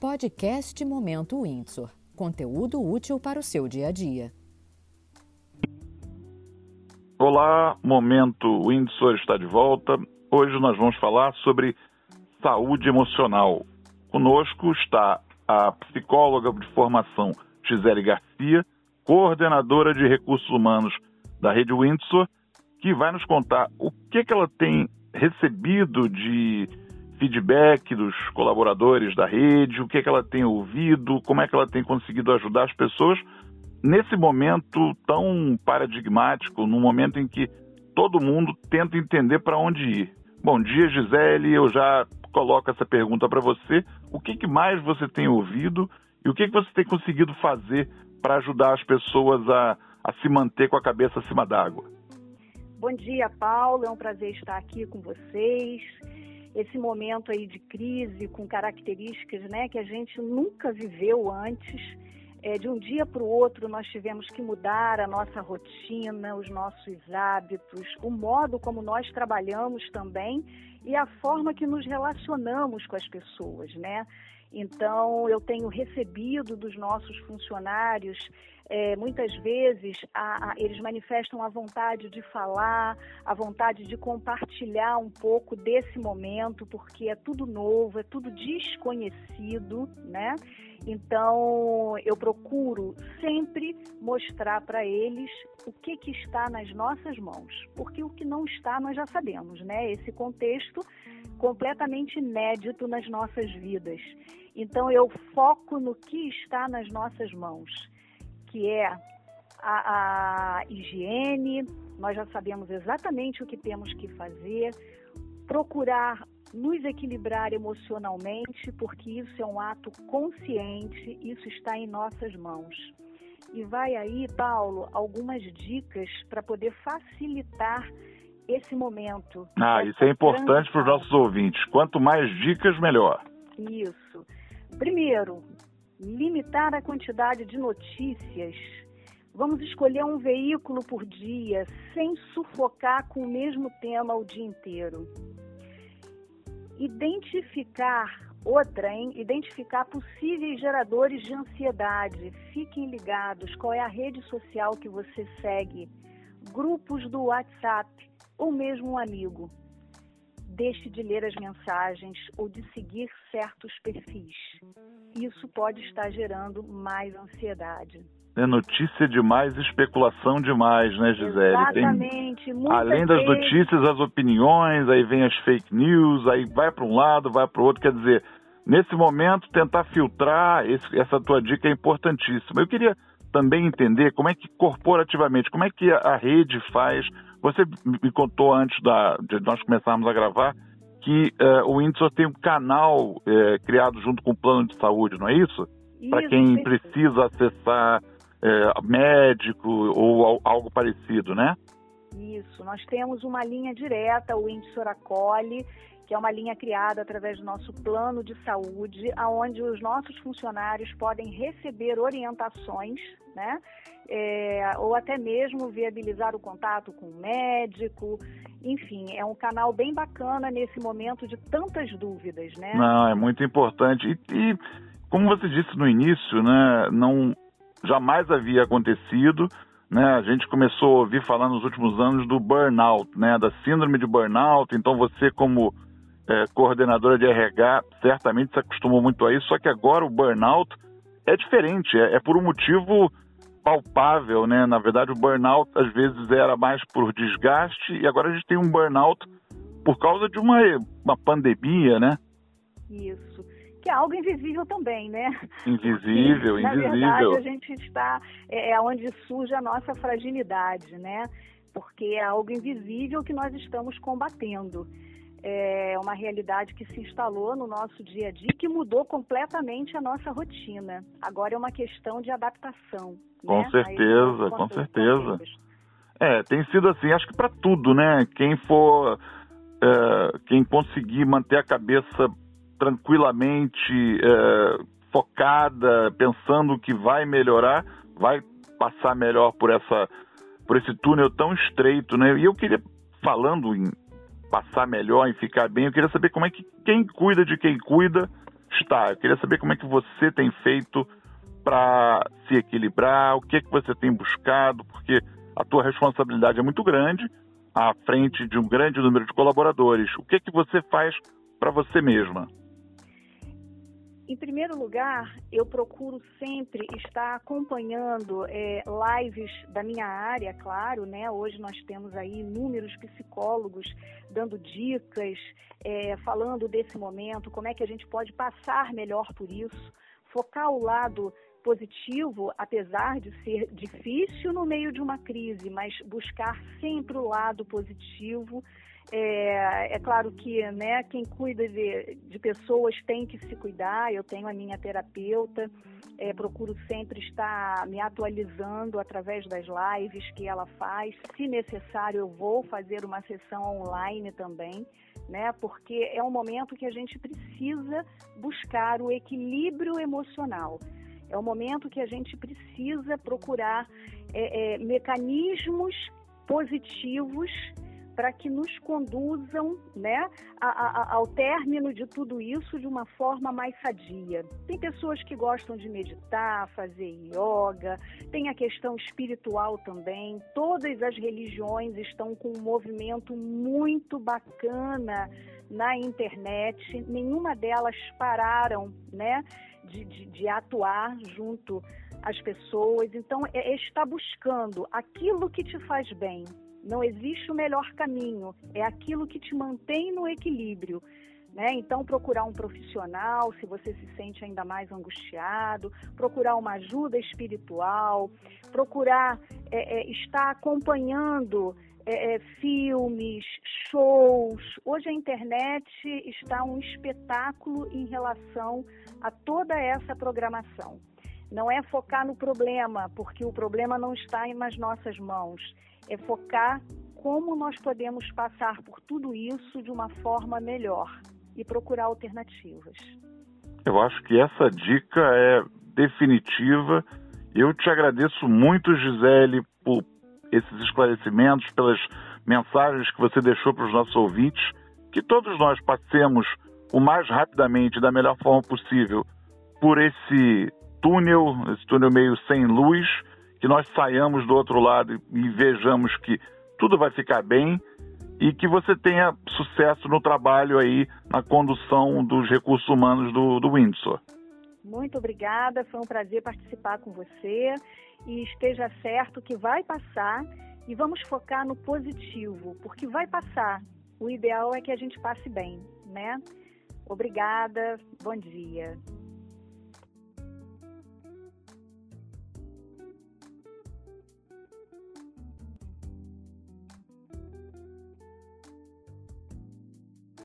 Podcast Momento Windsor. Conteúdo útil para o seu dia a dia. Olá, Momento Windsor está de volta. Hoje nós vamos falar sobre saúde emocional. Conosco está a psicóloga de formação Gisele Garcia, coordenadora de recursos humanos da Rede Windsor, que vai nos contar o que, que ela tem recebido de feedback dos colaboradores da rede, o que, é que ela tem ouvido, como é que ela tem conseguido ajudar as pessoas nesse momento tão paradigmático, num momento em que todo mundo tenta entender para onde ir. Bom dia, Gisele. Eu já coloco essa pergunta para você. O que, que mais você tem ouvido e o que, que você tem conseguido fazer para ajudar as pessoas a, a se manter com a cabeça acima d'água? Bom dia, Paulo. É um prazer estar aqui com vocês esse momento aí de crise com características né, que a gente nunca viveu antes. É, de um dia para o outro, nós tivemos que mudar a nossa rotina, os nossos hábitos, o modo como nós trabalhamos também e a forma que nos relacionamos com as pessoas, né? Então, eu tenho recebido dos nossos funcionários é, muitas vezes a, a, eles manifestam a vontade de falar, a vontade de compartilhar um pouco desse momento, porque é tudo novo, é tudo desconhecido, né? Então, eu procuro sempre mostrar para eles o que, que está nas nossas mãos, porque o que não está nós já sabemos, né? Esse contexto completamente inédito nas nossas vidas. Então, eu foco no que está nas nossas mãos que é a, a higiene, nós já sabemos exatamente o que temos que fazer, procurar nos equilibrar emocionalmente, porque isso é um ato consciente, isso está em nossas mãos. E vai aí, Paulo, algumas dicas para poder facilitar esse momento. Ah, isso é importante para os nossos ouvintes. Quanto mais dicas, melhor. Isso. Primeiro, limitar a quantidade de notícias. Vamos escolher um veículo por dia, sem sufocar com o mesmo tema o dia inteiro. Identificar outra, hein? Identificar possíveis geradores de ansiedade. Fiquem ligados qual é a rede social que você segue, grupos do WhatsApp ou mesmo um amigo deixe de ler as mensagens ou de seguir certos perfis. Isso pode estar gerando mais ansiedade. É notícia demais, especulação demais, né, Gisele? Exatamente. Tem, além das notícias, as opiniões, aí vem as fake news, aí vai para um lado, vai para o outro. Quer dizer, nesse momento, tentar filtrar, esse, essa tua dica é importantíssima. Eu queria também entender como é que corporativamente, como é que a rede faz você me contou antes da, de nós começarmos a gravar que uh, o Windsor tem um canal uh, criado junto com o plano de saúde, não é isso? isso Para quem precisa acessar uh, médico ou algo parecido, né? Isso, nós temos uma linha direta, o Windsor acolhe, que é uma linha criada através do nosso plano de saúde, aonde os nossos funcionários podem receber orientações, né? É, ou até mesmo viabilizar o contato com o médico. Enfim, é um canal bem bacana nesse momento de tantas dúvidas, né? Não, é muito importante. E, e como você disse no início, né, não jamais havia acontecido. Né, a gente começou a ouvir falar nos últimos anos do burnout, né, da síndrome de burnout. Então você como é, coordenadora de RH, certamente se acostumou muito a isso, só que agora o burnout é diferente, é, é por um motivo palpável, né? Na verdade, o burnout às vezes era mais por desgaste e agora a gente tem um burnout por causa de uma, uma pandemia, né? Isso. Que é algo invisível também, né? Invisível, Porque, invisível. Na verdade, a gente está é, é onde surge a nossa fragilidade, né? Porque é algo invisível que nós estamos combatendo é uma realidade que se instalou no nosso dia a dia, que mudou completamente a nossa rotina. Agora é uma questão de adaptação. Com né? certeza, Aí, com certeza. É, tem sido assim, acho que para tudo, né? Quem for, é, quem conseguir manter a cabeça tranquilamente é, focada, pensando que vai melhorar, vai passar melhor por essa, por esse túnel tão estreito, né? E eu queria falando em passar melhor, em ficar bem. Eu queria saber como é que quem cuida de quem cuida está. Eu queria saber como é que você tem feito para se equilibrar, o que é que você tem buscado, porque a tua responsabilidade é muito grande à frente de um grande número de colaboradores. O que é que você faz para você mesma? Em primeiro lugar, eu procuro sempre estar acompanhando é, lives da minha área, claro, né? Hoje nós temos aí inúmeros psicólogos dando dicas, é, falando desse momento, como é que a gente pode passar melhor por isso, focar o lado positivo, apesar de ser difícil no meio de uma crise, mas buscar sempre o lado positivo é, é, claro que né, quem cuida de, de, pessoas tem que se cuidar. Eu tenho a minha terapeuta, é, procuro sempre estar me atualizando através das lives que ela faz. Se necessário, eu vou fazer uma sessão online também, né? Porque é um momento que a gente precisa buscar o equilíbrio emocional. É um momento que a gente precisa procurar é, é mecanismos positivos para que nos conduzam né, a, a, ao término de tudo isso de uma forma mais sadia. Tem pessoas que gostam de meditar, fazer yoga, tem a questão espiritual também. Todas as religiões estão com um movimento muito bacana na internet, nenhuma delas pararam né, de, de, de atuar junto às pessoas. Então, é, é estar buscando aquilo que te faz bem, não existe o melhor caminho, é aquilo que te mantém no equilíbrio. Né? Então, procurar um profissional se você se sente ainda mais angustiado, procurar uma ajuda espiritual, procurar é, é, estar acompanhando é filmes, shows. Hoje a internet está um espetáculo em relação a toda essa programação. Não é focar no problema, porque o problema não está nas nossas mãos é focar como nós podemos passar por tudo isso de uma forma melhor e procurar alternativas. Eu acho que essa dica é definitiva. Eu te agradeço muito, Gisele, por esses esclarecimentos, pelas mensagens que você deixou para os nossos ouvintes, que todos nós passemos o mais rapidamente, da melhor forma possível, por esse túnel, esse túnel meio sem luz, que nós saiamos do outro lado e vejamos que tudo vai ficar bem e que você tenha sucesso no trabalho aí na condução dos recursos humanos do, do Windsor. Muito obrigada, foi um prazer participar com você e esteja certo que vai passar e vamos focar no positivo, porque vai passar. O ideal é que a gente passe bem, né? Obrigada, bom dia.